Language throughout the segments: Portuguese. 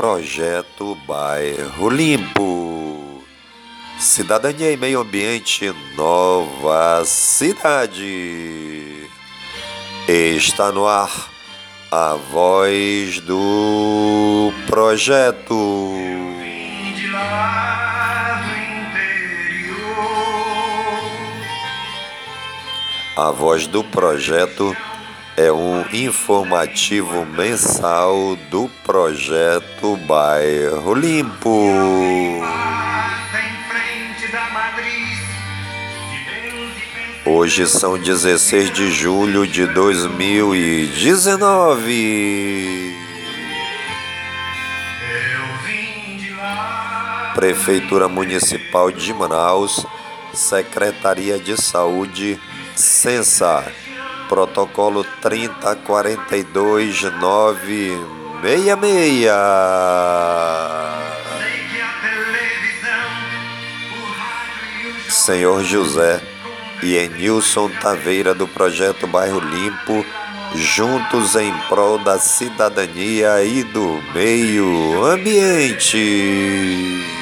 Projeto Bairro Limpo. Cidadania e Meio Ambiente Nova Cidade. Está no ar a voz do projeto. A voz do projeto é um informativo mensal do projeto Bairro Limpo. Hoje são 16 de julho de 2019. Prefeitura Municipal de Manaus, Secretaria de Saúde, Censa protocolo 3042966. Senhor José e Enilson Taveira do projeto Bairro Limpo, juntos em prol da cidadania e do meio ambiente.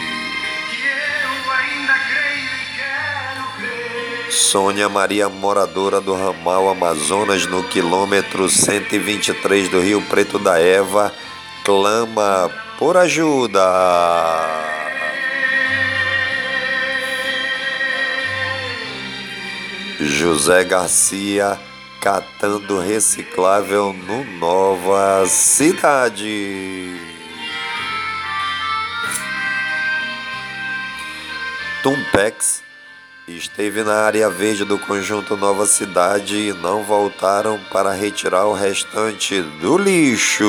Sônia Maria, moradora do ramal Amazonas, no quilômetro 123 do Rio Preto da Eva, clama por ajuda. José Garcia, catando reciclável no Nova Cidade. Tumpex esteve na área verde do conjunto Nova Cidade e não voltaram para retirar o restante do lixo.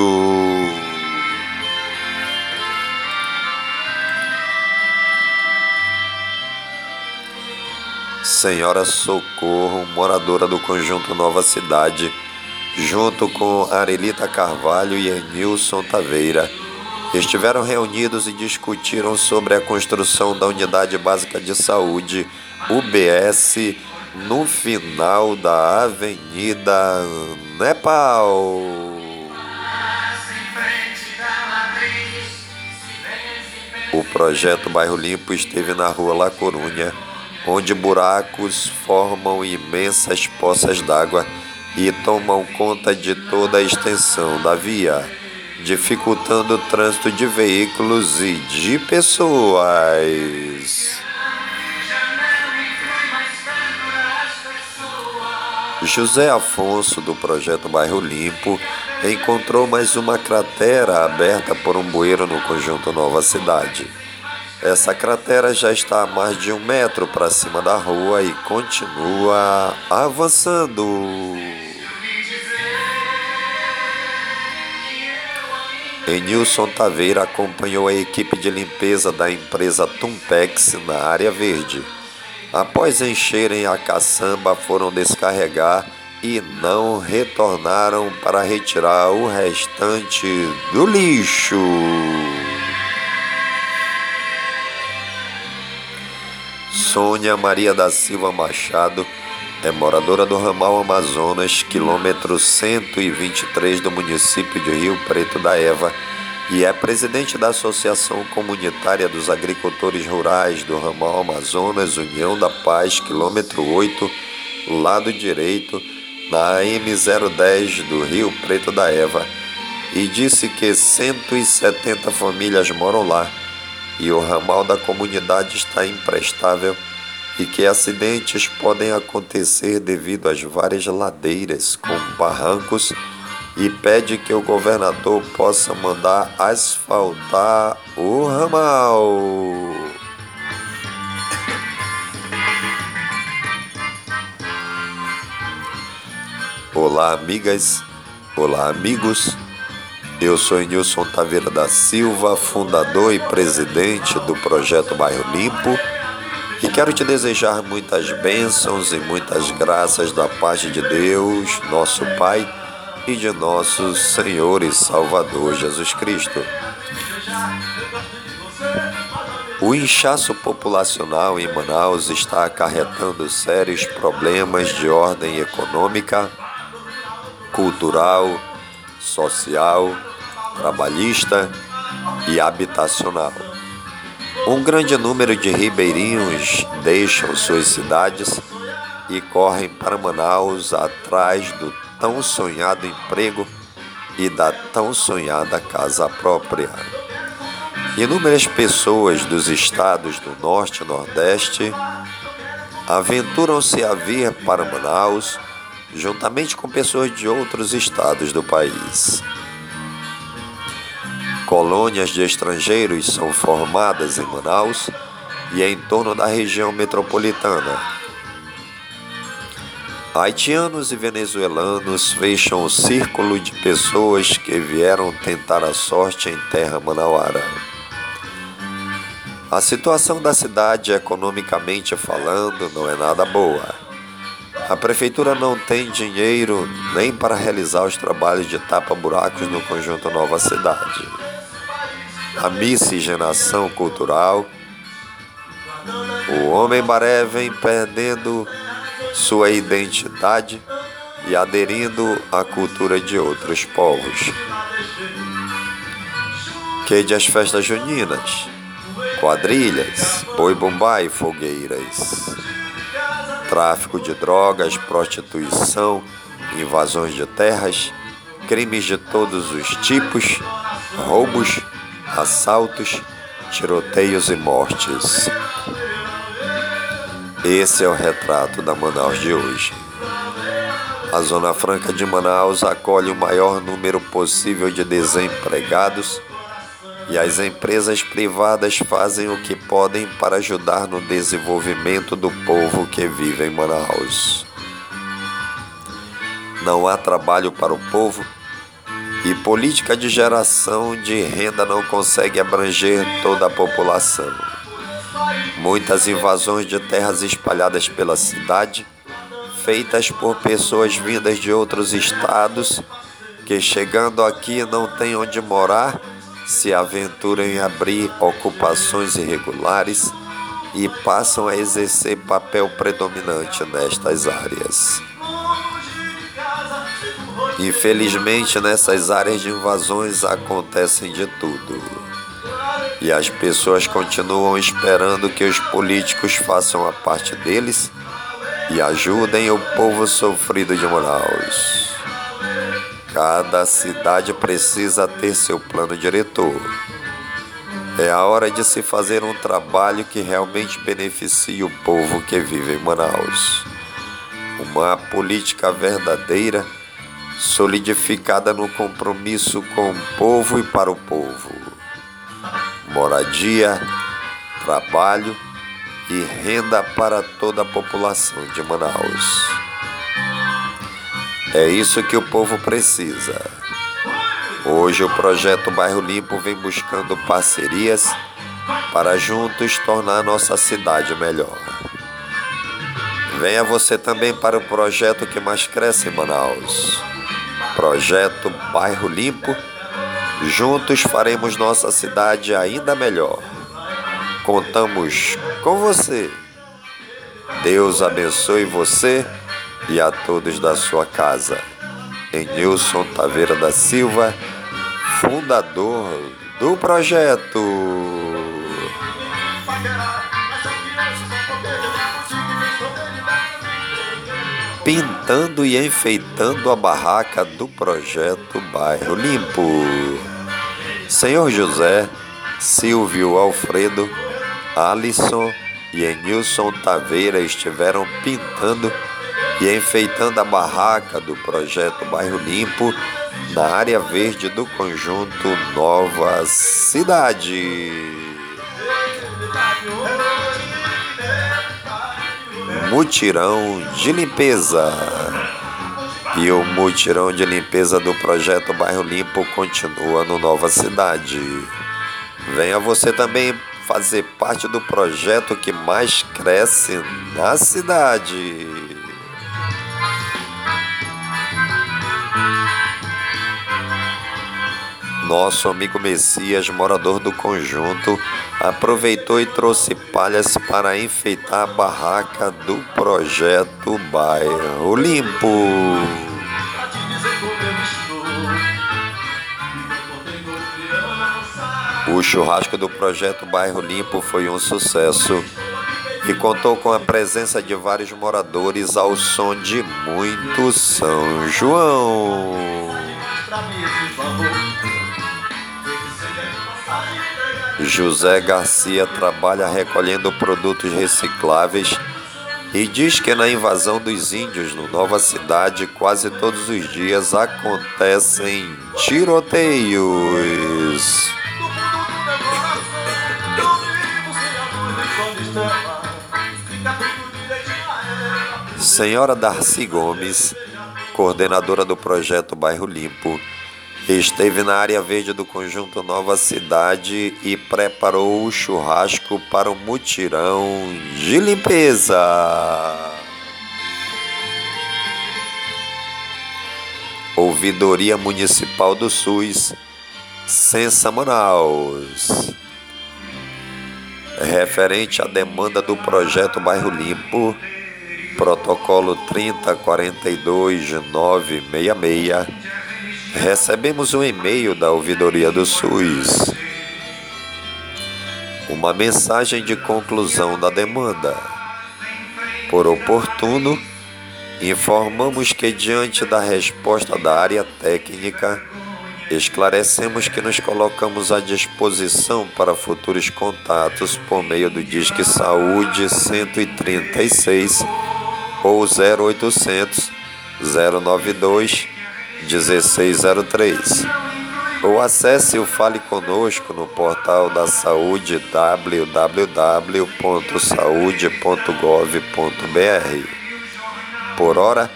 Senhora Socorro, moradora do conjunto Nova Cidade, junto com Arelita Carvalho e Enilson Taveira, estiveram reunidos e discutiram sobre a construção da Unidade Básica de Saúde UBS no final da Avenida Nepal. O projeto Bairro Limpo esteve na rua La Corunha, onde buracos formam imensas poças d'água e tomam conta de toda a extensão da via, dificultando o trânsito de veículos e de pessoas. José Afonso, do projeto Bairro Limpo, encontrou mais uma cratera aberta por um bueiro no conjunto Nova Cidade. Essa cratera já está a mais de um metro para cima da rua e continua avançando. Enilson Taveira acompanhou a equipe de limpeza da empresa Tumpex na área verde. Após encherem a caçamba, foram descarregar e não retornaram para retirar o restante do lixo. Sônia Maria da Silva Machado é moradora do ramal Amazonas, quilômetro 123 do município de Rio Preto da Eva e é presidente da Associação Comunitária dos Agricultores Rurais do Ramal Amazonas, União da Paz, quilômetro 8, lado direito, na AM010 do Rio Preto da Eva, e disse que 170 famílias moram lá. E o ramal da comunidade está imprestável e que acidentes podem acontecer devido às várias ladeiras com barrancos e pede que o governador possa mandar asfaltar o ramal. Olá, amigas. Olá, amigos. Eu sou Nilson Taveira da Silva, fundador e presidente do projeto Bairro Limpo, e quero te desejar muitas bênçãos e muitas graças da parte de Deus, nosso Pai e de nosso Senhor e Salvador Jesus Cristo. O inchaço populacional em Manaus está acarretando sérios problemas de ordem econômica, cultural, social, trabalhista e habitacional. Um grande número de ribeirinhos deixam suas cidades e correm para Manaus atrás do tão sonhado emprego e da tão sonhada casa própria. Inúmeras pessoas dos estados do Norte e Nordeste aventuram-se a vir para Manaus juntamente com pessoas de outros estados do país. Colônias de estrangeiros são formadas em Manaus e em torno da região metropolitana Haitianos e venezuelanos fecham o círculo de pessoas que vieram tentar a sorte em terra manauara. A situação da cidade, economicamente falando, não é nada boa. A prefeitura não tem dinheiro nem para realizar os trabalhos de tapa-buracos no conjunto Nova Cidade. A miscigenação cultural, o homem baré vem perdendo sua identidade e aderindo à cultura de outros povos. Que de as festas juninas, quadrilhas, boi bumbá e fogueiras, tráfico de drogas, prostituição, invasões de terras, crimes de todos os tipos, roubos, assaltos, tiroteios e mortes. Esse é o retrato da Manaus de hoje. A Zona Franca de Manaus acolhe o maior número possível de desempregados e as empresas privadas fazem o que podem para ajudar no desenvolvimento do povo que vive em Manaus. Não há trabalho para o povo e política de geração de renda não consegue abranger toda a população. Muitas invasões de terras espalhadas pela cidade, feitas por pessoas vindas de outros estados, que chegando aqui não têm onde morar, se aventuram em abrir ocupações irregulares e passam a exercer papel predominante nestas áreas. Infelizmente, nessas áreas de invasões acontecem de tudo e as pessoas continuam esperando que os políticos façam a parte deles e ajudem o povo sofrido de Manaus. Cada cidade precisa ter seu plano diretor. É a hora de se fazer um trabalho que realmente beneficie o povo que vive em Manaus. Uma política verdadeira, solidificada no compromisso com o povo e para o povo moradia, trabalho e renda para toda a população de Manaus. É isso que o povo precisa. Hoje o projeto Bairro Limpo vem buscando parcerias para juntos tornar nossa cidade melhor. Venha você também para o projeto que mais cresce em Manaus. Projeto Bairro Limpo Juntos faremos nossa cidade ainda melhor. Contamos com você. Deus abençoe você e a todos da sua casa. Em Nilson Taveira da Silva, fundador do projeto. Pintando e enfeitando a barraca do projeto Bairro Limpo. Senhor José, Silvio Alfredo, Alisson e Enilson Taveira estiveram pintando e enfeitando a barraca do projeto Bairro Limpo na área verde do conjunto Nova Cidade. Mutirão de limpeza. E o mutirão de limpeza do projeto Bairro Limpo continua no Nova Cidade. Venha você também fazer parte do projeto que mais cresce na cidade. Nosso amigo Messias, morador do conjunto, aproveitou e trouxe palhas para enfeitar a barraca do projeto Bairro Limpo. O churrasco do projeto Bairro Limpo foi um sucesso e contou com a presença de vários moradores ao som de muito São João. José Garcia trabalha recolhendo produtos recicláveis e diz que na invasão dos índios no Nova Cidade quase todos os dias acontecem tiroteios. Senhora Darcy Gomes, coordenadora do projeto Bairro Limpo, esteve na área verde do conjunto Nova Cidade e preparou o churrasco para o mutirão de limpeza. Ouvidoria Municipal do SUS, Sensa Manaus. Referente à demanda do projeto Bairro Limpo, protocolo 3042966, recebemos um e-mail da ouvidoria do SUS. Uma mensagem de conclusão da demanda. Por oportuno, informamos que, diante da resposta da área técnica, esclarecemos que nos colocamos à disposição para futuros contatos por meio do Disque Saúde 136 ou 0800 092 1603. Ou acesse o Fale Conosco no portal da saúde www.saude.gov.br. Por hora,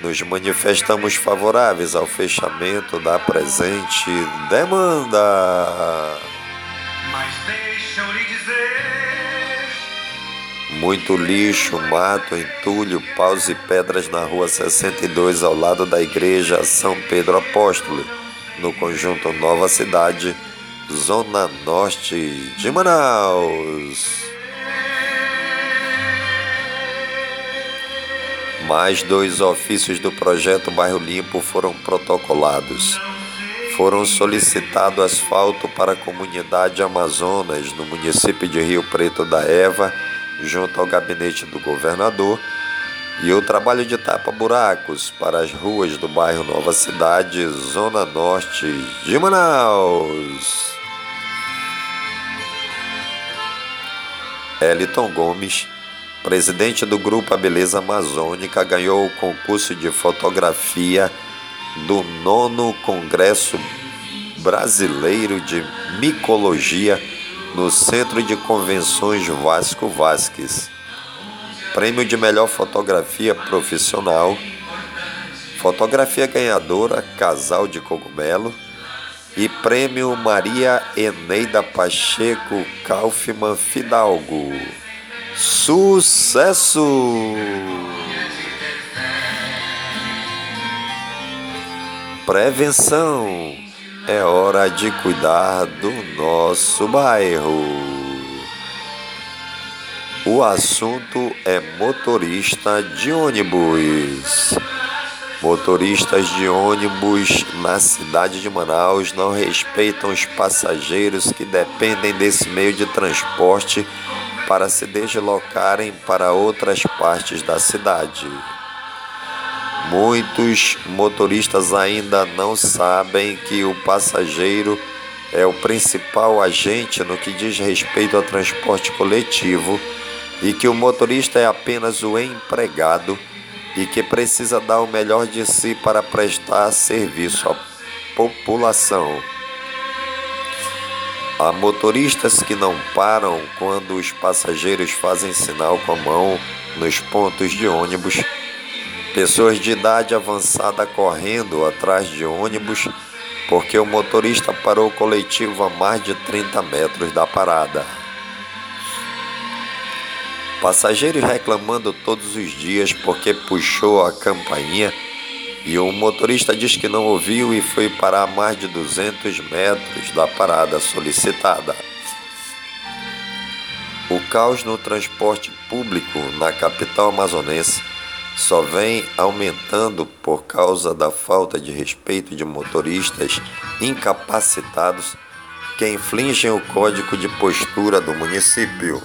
nos manifestamos favoráveis ao fechamento da presente demanda. Muito lixo, mato, entulho, paus e pedras na rua 62, ao lado da igreja São Pedro Apóstolo, no conjunto Nova Cidade, Zona Norte de Manaus. Mais dois ofícios do projeto Bairro Limpo foram protocolados. Foram solicitado asfalto para a comunidade Amazonas, no município de Rio Preto da Eva, junto ao gabinete do governador, e o trabalho de tapa-buracos para as ruas do bairro Nova Cidade, Zona Norte de Manaus. Eliton Gomes presidente do grupo A Beleza Amazônica, ganhou o concurso de fotografia do nono Congresso Brasileiro de Micologia no Centro de Convenções Vasco Vasques. Prêmio de melhor fotografia profissional. Fotografia ganhadora Casal de Cogumelo e Prêmio Maria Eneida Pacheco Kaufmann Fidalgo. Sucesso! Prevenção é hora de cuidar do nosso bairro. O assunto é motorista de ônibus. Motoristas de ônibus na cidade de Manaus não respeitam os passageiros que dependem desse meio de transporte para se deslocarem para outras partes da cidade. Muitos motoristas ainda não sabem que o passageiro é o principal agente no que diz respeito ao transporte coletivo e que o motorista é apenas o empregado e que precisa dar o melhor de si para prestar serviço à população. Há motoristas que não param quando os passageiros fazem sinal com a mão nos pontos de ônibus. Pessoas de idade avançada correndo atrás de ônibus porque o motorista parou o coletivo a mais de 30 metros da parada. Passageiros reclamando todos os dias porque puxou a campainha e o motorista diz que não ouviu e foi parar a mais de 200 metros da parada solicitada. O caos no transporte público na capital amazonense só vem aumentando por causa da falta de respeito de motoristas incapacitados que infringem o código de postura do município.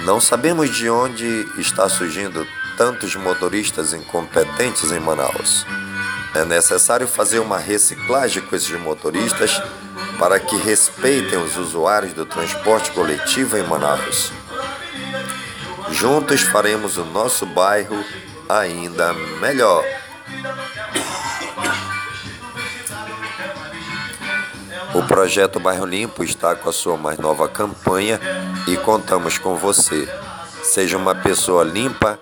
Não sabemos de onde está surgindo tantos motoristas incompetentes em Manaus. É necessário fazer uma reciclagem com esses motoristas para que respeitem os usuários do transporte coletivo em Manaus. Juntos faremos o nosso bairro ainda melhor. O projeto Bairro Limpo está com a sua mais nova campanha e contamos com você. Seja uma pessoa limpa,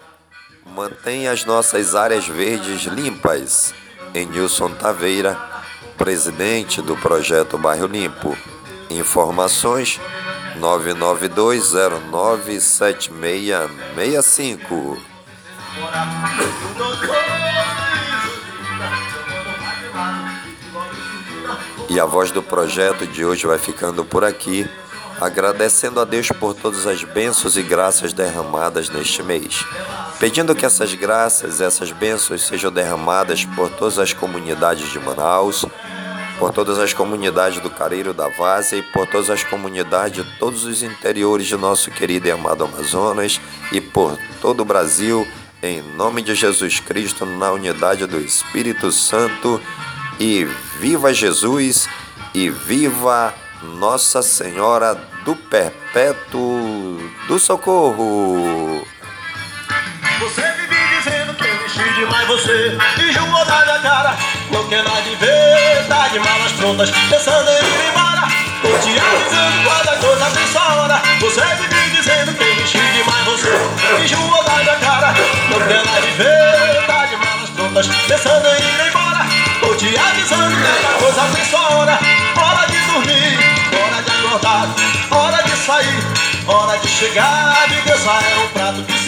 mantenha as nossas áreas verdes limpas. Em Nilson Taveira, presidente do projeto Bairro Limpo. Informações 992097665. E a voz do projeto de hoje vai ficando por aqui, agradecendo a Deus por todas as bênçãos e graças derramadas neste mês. Pedindo que essas graças, essas bênçãos sejam derramadas por todas as comunidades de Manaus, por todas as comunidades do Careiro da Várzea e por todas as comunidades de todos os interiores de nosso querido e amado Amazonas e por todo o Brasil, em nome de Jesus Cristo, na unidade do Espírito Santo. E viva Jesus e viva Nossa Senhora do Perpétuo do Socorro! Você vive dizendo que eu mexi demais você Enjoou da minha cara, não quer nada de ver Tá de malas prontas, pensando em ir embora. Tô te avisando quando a coisa tem sua hora. Você vive dizendo que eu mexi demais você Enjoou da minha cara, não quer nada de ver Tá de malas prontas, pensando em ir embora. Tô te avisando que a coisa tem sua hora. Hora de dormir, hora de acordar Hora de sair, hora de chegar. De Deus é um prato que se